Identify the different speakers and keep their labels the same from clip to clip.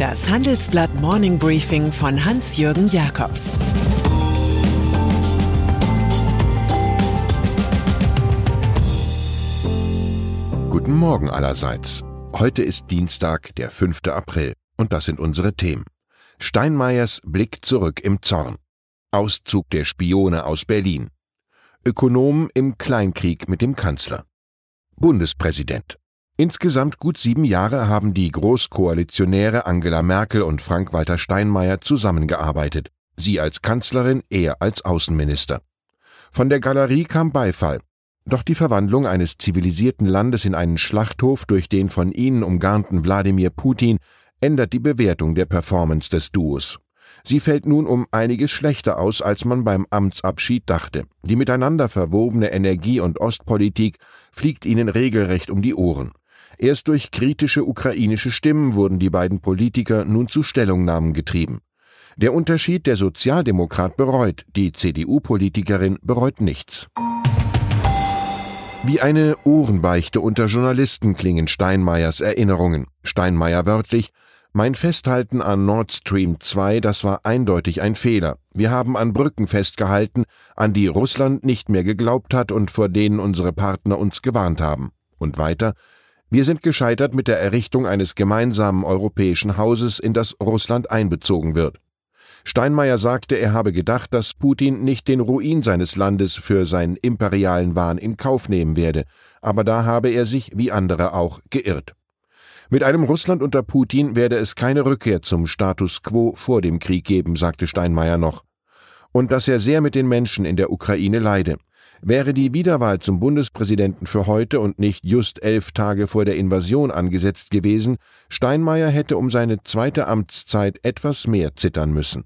Speaker 1: Das Handelsblatt Morning Briefing von Hans-Jürgen Jakobs
Speaker 2: Guten Morgen allerseits. Heute ist Dienstag, der 5. April, und das sind unsere Themen. Steinmeiers Blick zurück im Zorn. Auszug der Spione aus Berlin. Ökonom im Kleinkrieg mit dem Kanzler. Bundespräsident. Insgesamt gut sieben Jahre haben die Großkoalitionäre Angela Merkel und Frank-Walter Steinmeier zusammengearbeitet, sie als Kanzlerin, er als Außenminister. Von der Galerie kam Beifall. Doch die Verwandlung eines zivilisierten Landes in einen Schlachthof durch den von ihnen umgarnten Wladimir Putin ändert die Bewertung der Performance des Duos. Sie fällt nun um einiges schlechter aus, als man beim Amtsabschied dachte. Die miteinander verwobene Energie- und Ostpolitik fliegt ihnen regelrecht um die Ohren. Erst durch kritische ukrainische Stimmen wurden die beiden Politiker nun zu Stellungnahmen getrieben. Der Unterschied der Sozialdemokrat bereut, die CDU-Politikerin bereut nichts. Wie eine Ohrenbeichte unter Journalisten klingen Steinmeiers Erinnerungen. Steinmeier wörtlich, mein Festhalten an Nord Stream 2, das war eindeutig ein Fehler. Wir haben an Brücken festgehalten, an die Russland nicht mehr geglaubt hat und vor denen unsere Partner uns gewarnt haben. Und weiter, wir sind gescheitert mit der Errichtung eines gemeinsamen europäischen Hauses, in das Russland einbezogen wird. Steinmeier sagte, er habe gedacht, dass Putin nicht den Ruin seines Landes für seinen imperialen Wahn in Kauf nehmen werde, aber da habe er sich, wie andere auch, geirrt. Mit einem Russland unter Putin werde es keine Rückkehr zum Status quo vor dem Krieg geben, sagte Steinmeier noch. Und dass er sehr mit den Menschen in der Ukraine leide. Wäre die Wiederwahl zum Bundespräsidenten für heute und nicht just elf Tage vor der Invasion angesetzt gewesen, Steinmeier hätte um seine zweite Amtszeit etwas mehr zittern müssen.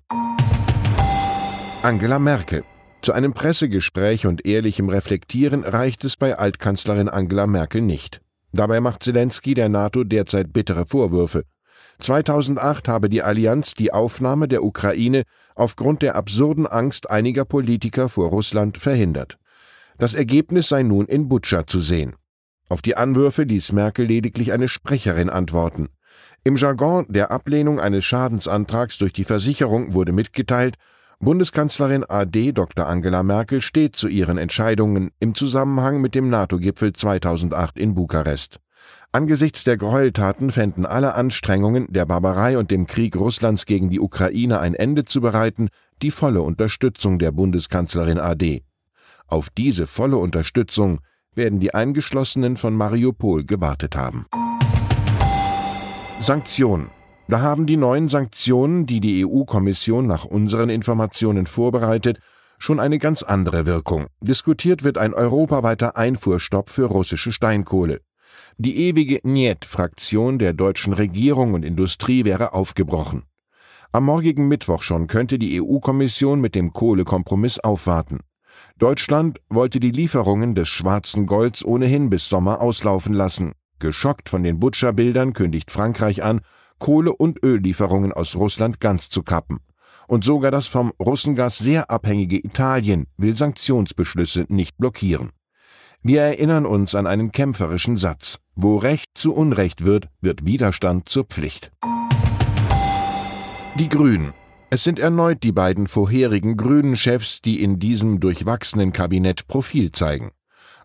Speaker 2: Angela Merkel. Zu einem Pressegespräch und ehrlichem Reflektieren reicht es bei Altkanzlerin Angela Merkel nicht. Dabei macht Zelensky der NATO derzeit bittere Vorwürfe. 2008 habe die Allianz die Aufnahme der Ukraine aufgrund der absurden Angst einiger Politiker vor Russland verhindert. Das Ergebnis sei nun in Butscha zu sehen. Auf die Anwürfe ließ Merkel lediglich eine Sprecherin antworten. Im Jargon der Ablehnung eines Schadensantrags durch die Versicherung wurde mitgeteilt, Bundeskanzlerin AD Dr. Angela Merkel steht zu ihren Entscheidungen im Zusammenhang mit dem NATO-Gipfel 2008 in Bukarest. Angesichts der Gräueltaten fänden alle Anstrengungen, der Barbarei und dem Krieg Russlands gegen die Ukraine ein Ende zu bereiten, die volle Unterstützung der Bundeskanzlerin AD. Auf diese volle Unterstützung werden die Eingeschlossenen von Mariupol gewartet haben. Sanktionen. Da haben die neuen Sanktionen, die die EU-Kommission nach unseren Informationen vorbereitet, schon eine ganz andere Wirkung. Diskutiert wird ein europaweiter Einfuhrstopp für russische Steinkohle. Die ewige Niet-Fraktion der deutschen Regierung und Industrie wäre aufgebrochen. Am morgigen Mittwoch schon könnte die EU-Kommission mit dem Kohlekompromiss aufwarten. Deutschland wollte die Lieferungen des schwarzen Golds ohnehin bis Sommer auslaufen lassen. Geschockt von den Butcher-Bildern kündigt Frankreich an, Kohle- und Öllieferungen aus Russland ganz zu kappen. Und sogar das vom Russengas sehr abhängige Italien will Sanktionsbeschlüsse nicht blockieren. Wir erinnern uns an einen kämpferischen Satz. Wo Recht zu Unrecht wird, wird Widerstand zur Pflicht. Die Grünen. Es sind erneut die beiden vorherigen grünen Chefs, die in diesem durchwachsenen Kabinett Profil zeigen.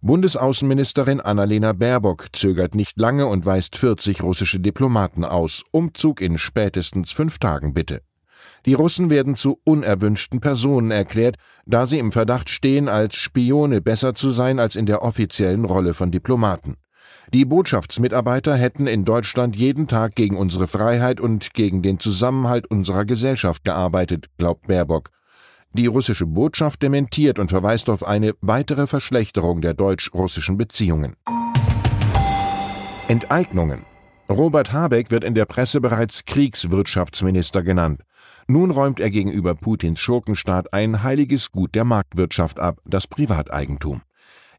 Speaker 2: Bundesaußenministerin Annalena Baerbock zögert nicht lange und weist 40 russische Diplomaten aus. Umzug in spätestens fünf Tagen bitte. Die Russen werden zu unerwünschten Personen erklärt, da sie im Verdacht stehen, als Spione besser zu sein als in der offiziellen Rolle von Diplomaten. Die Botschaftsmitarbeiter hätten in Deutschland jeden Tag gegen unsere Freiheit und gegen den Zusammenhalt unserer Gesellschaft gearbeitet, glaubt Baerbock. Die russische Botschaft dementiert und verweist auf eine weitere Verschlechterung der deutsch-russischen Beziehungen. Enteignungen. Robert Habeck wird in der Presse bereits Kriegswirtschaftsminister genannt. Nun räumt er gegenüber Putins Schurkenstaat ein heiliges Gut der Marktwirtschaft ab, das Privateigentum.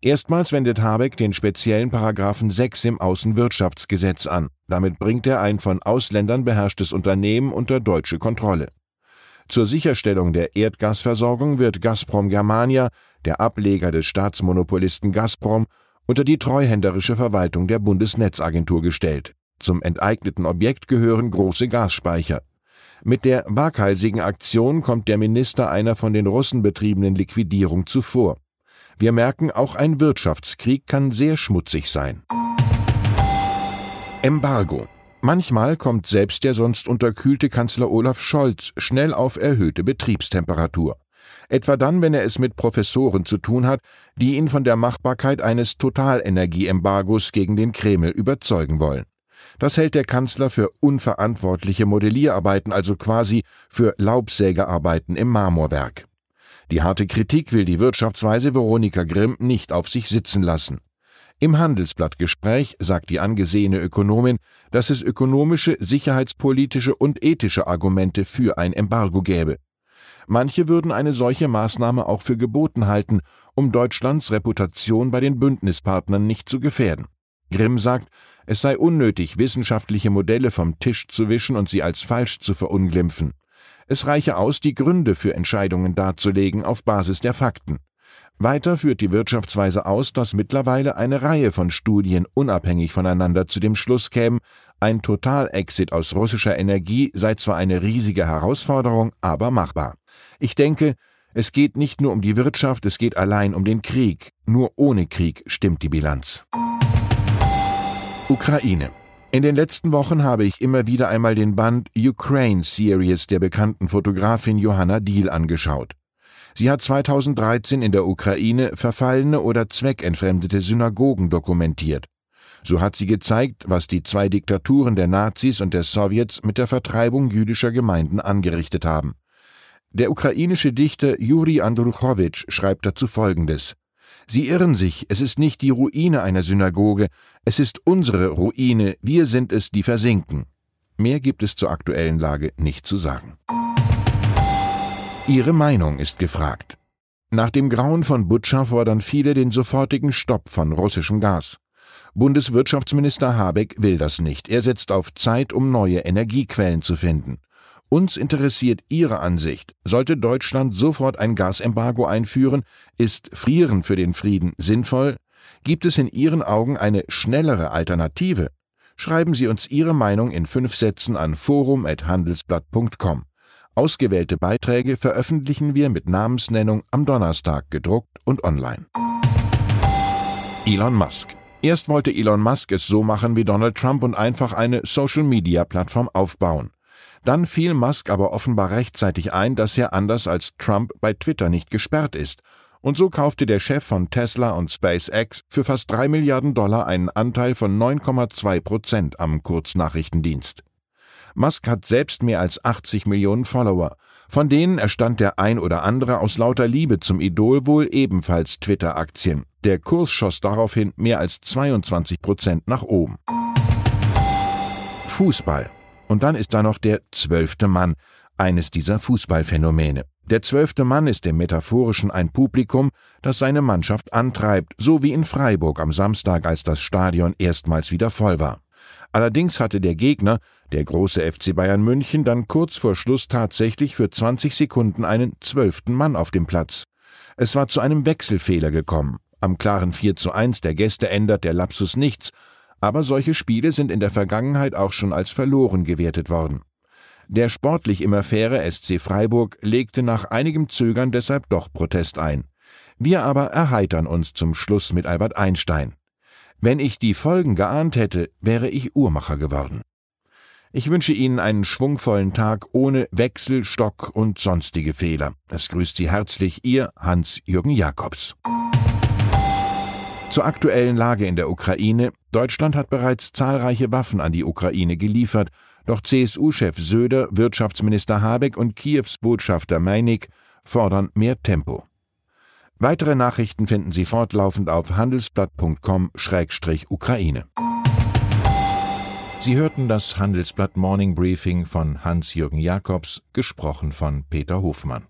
Speaker 2: Erstmals wendet Habeck den speziellen Paragraphen 6 im Außenwirtschaftsgesetz an. Damit bringt er ein von Ausländern beherrschtes Unternehmen unter deutsche Kontrolle. Zur Sicherstellung der Erdgasversorgung wird Gazprom Germania, der Ableger des Staatsmonopolisten Gazprom, unter die treuhänderische Verwaltung der Bundesnetzagentur gestellt. Zum enteigneten Objekt gehören große Gasspeicher. Mit der waghalsigen Aktion kommt der Minister einer von den Russen betriebenen Liquidierung zuvor. Wir merken, auch ein Wirtschaftskrieg kann sehr schmutzig sein. Embargo. Manchmal kommt selbst der sonst unterkühlte Kanzler Olaf Scholz schnell auf erhöhte Betriebstemperatur. Etwa dann, wenn er es mit Professoren zu tun hat, die ihn von der Machbarkeit eines Totalenergieembargos gegen den Kreml überzeugen wollen. Das hält der Kanzler für unverantwortliche Modellierarbeiten, also quasi für Laubsägearbeiten im Marmorwerk. Die harte Kritik will die Wirtschaftsweise Veronika Grimm nicht auf sich sitzen lassen. Im Handelsblattgespräch sagt die angesehene Ökonomin, dass es ökonomische, sicherheitspolitische und ethische Argumente für ein Embargo gäbe. Manche würden eine solche Maßnahme auch für geboten halten, um Deutschlands Reputation bei den Bündnispartnern nicht zu gefährden. Grimm sagt, es sei unnötig, wissenschaftliche Modelle vom Tisch zu wischen und sie als falsch zu verunglimpfen. Es reiche aus, die Gründe für Entscheidungen darzulegen auf Basis der Fakten. Weiter führt die Wirtschaftsweise aus, dass mittlerweile eine Reihe von Studien unabhängig voneinander zu dem Schluss kämen, ein Totalexit aus russischer Energie sei zwar eine riesige Herausforderung, aber machbar. Ich denke, es geht nicht nur um die Wirtschaft, es geht allein um den Krieg. Nur ohne Krieg stimmt die Bilanz. Ukraine. In den letzten Wochen habe ich immer wieder einmal den Band Ukraine Series der bekannten Fotografin Johanna Diehl angeschaut. Sie hat 2013 in der Ukraine verfallene oder zweckentfremdete Synagogen dokumentiert. So hat sie gezeigt, was die zwei Diktaturen der Nazis und der Sowjets mit der Vertreibung jüdischer Gemeinden angerichtet haben. Der ukrainische Dichter Juri Andruchowitsch schreibt dazu Folgendes. Sie irren sich, es ist nicht die Ruine einer Synagoge, es ist unsere Ruine, wir sind es, die versinken. Mehr gibt es zur aktuellen Lage nicht zu sagen. Ihre Meinung ist gefragt. Nach dem Grauen von Butscha fordern viele den sofortigen Stopp von russischem Gas. Bundeswirtschaftsminister Habeck will das nicht. Er setzt auf Zeit, um neue Energiequellen zu finden. Uns interessiert Ihre Ansicht. Sollte Deutschland sofort ein Gasembargo einführen? Ist Frieren für den Frieden sinnvoll? Gibt es in Ihren Augen eine schnellere Alternative? Schreiben Sie uns Ihre Meinung in fünf Sätzen an forum.handelsblatt.com. Ausgewählte Beiträge veröffentlichen wir mit Namensnennung am Donnerstag gedruckt und online. Elon Musk. Erst wollte Elon Musk es so machen wie Donald Trump und einfach eine Social-Media-Plattform aufbauen. Dann fiel Musk aber offenbar rechtzeitig ein, dass er anders als Trump bei Twitter nicht gesperrt ist. Und so kaufte der Chef von Tesla und SpaceX für fast drei Milliarden Dollar einen Anteil von 9,2 Prozent am Kurznachrichtendienst. Musk hat selbst mehr als 80 Millionen Follower. Von denen erstand der ein oder andere aus lauter Liebe zum Idol wohl ebenfalls Twitter-Aktien. Der Kurs schoss daraufhin mehr als 22 Prozent nach oben. Fußball. Und dann ist da noch der zwölfte Mann, eines dieser Fußballphänomene. Der zwölfte Mann ist im Metaphorischen ein Publikum, das seine Mannschaft antreibt, so wie in Freiburg am Samstag, als das Stadion erstmals wieder voll war. Allerdings hatte der Gegner, der große FC Bayern München, dann kurz vor Schluss tatsächlich für 20 Sekunden einen zwölften Mann auf dem Platz. Es war zu einem Wechselfehler gekommen. Am klaren 4 zu 1 der Gäste ändert der Lapsus nichts, aber solche Spiele sind in der Vergangenheit auch schon als verloren gewertet worden. Der sportlich immer faire SC Freiburg legte nach einigem Zögern deshalb doch Protest ein. Wir aber erheitern uns zum Schluss mit Albert Einstein. Wenn ich die Folgen geahnt hätte, wäre ich Uhrmacher geworden. Ich wünsche Ihnen einen schwungvollen Tag ohne Wechsel, Stock und sonstige Fehler. Es grüßt Sie herzlich Ihr Hans-Jürgen Jakobs. Zur aktuellen Lage in der Ukraine. Deutschland hat bereits zahlreiche Waffen an die Ukraine geliefert, doch CSU-Chef Söder, Wirtschaftsminister Habeck und Kiews Botschafter Meinig fordern mehr Tempo. Weitere Nachrichten finden Sie fortlaufend auf handelsblatt.com-ukraine. Sie hörten das Handelsblatt Morning Briefing von Hans-Jürgen Jakobs, gesprochen von Peter Hofmann.